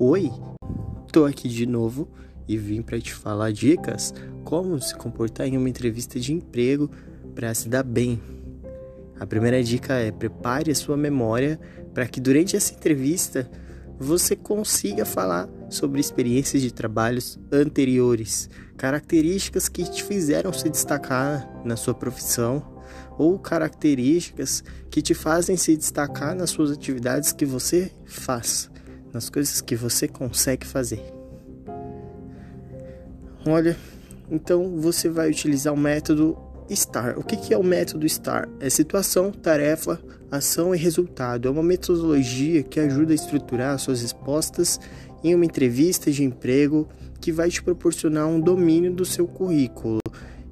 Oi, tô aqui de novo e vim para te falar dicas como se comportar em uma entrevista de emprego para se dar bem. A primeira dica é prepare a sua memória para que durante essa entrevista você consiga falar sobre experiências de trabalhos anteriores, características que te fizeram se destacar na sua profissão ou características que te fazem se destacar nas suas atividades que você faz, nas coisas que você consegue fazer. Olha, então você vai utilizar o método STAR. O que é o método STAR? É situação, tarefa, ação e resultado. É uma metodologia que ajuda a estruturar suas respostas em uma entrevista de emprego que vai te proporcionar um domínio do seu currículo.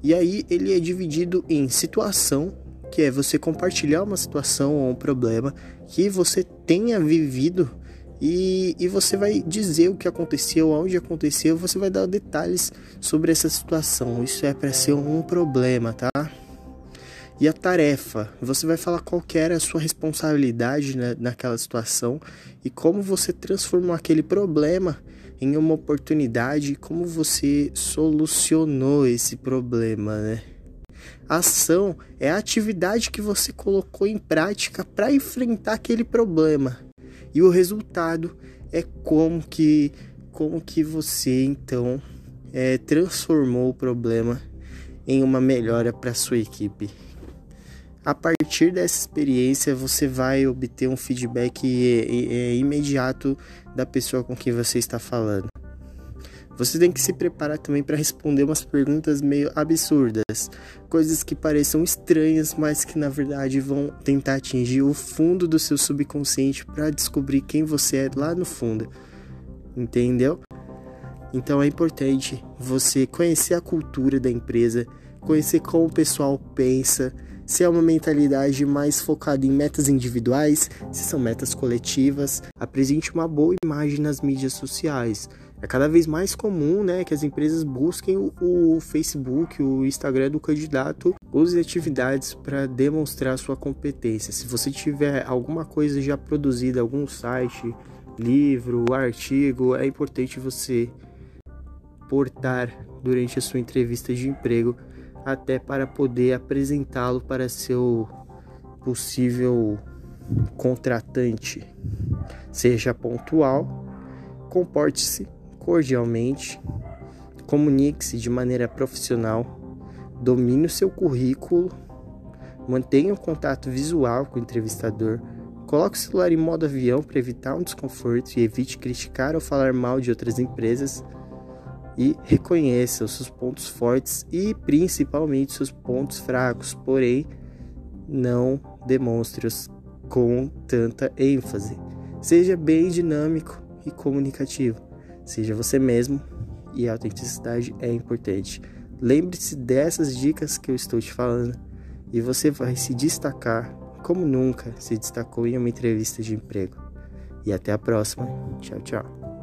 E aí ele é dividido em situação, que é você compartilhar uma situação ou um problema que você tenha vivido e, e você vai dizer o que aconteceu, onde aconteceu, você vai dar detalhes sobre essa situação. Isso é para ser um problema, tá? E a tarefa, você vai falar qual era a sua responsabilidade naquela situação e como você transformou aquele problema em uma oportunidade, como você solucionou esse problema, né? A ação é a atividade que você colocou em prática para enfrentar aquele problema. E o resultado é como que como que você então é, transformou o problema em uma melhora para sua equipe. A partir dessa experiência, você vai obter um feedback é, imediato da pessoa com quem você está falando. Você tem que se preparar também para responder umas perguntas meio absurdas, coisas que pareçam estranhas, mas que na verdade vão tentar atingir o fundo do seu subconsciente para descobrir quem você é lá no fundo. Entendeu? Então é importante você conhecer a cultura da empresa, conhecer como o pessoal pensa, se é uma mentalidade mais focada em metas individuais, se são metas coletivas, apresente uma boa imagem nas mídias sociais. É cada vez mais comum né, que as empresas busquem o, o Facebook, o Instagram do candidato, use atividades para demonstrar sua competência. Se você tiver alguma coisa já produzida, algum site, livro, artigo, é importante você portar durante a sua entrevista de emprego até para poder apresentá-lo para seu possível contratante. Seja pontual, comporte-se cordialmente, comunique-se de maneira profissional, domine o seu currículo, mantenha um contato visual com o entrevistador, coloque o celular em modo avião para evitar um desconforto e evite criticar ou falar mal de outras empresas e reconheça os seus pontos fortes e principalmente seus pontos fracos, porém não demonstre-os com tanta ênfase. Seja bem dinâmico e comunicativo. Seja você mesmo e a autenticidade é importante. Lembre-se dessas dicas que eu estou te falando e você vai se destacar como nunca se destacou em uma entrevista de emprego. E até a próxima. Tchau, tchau.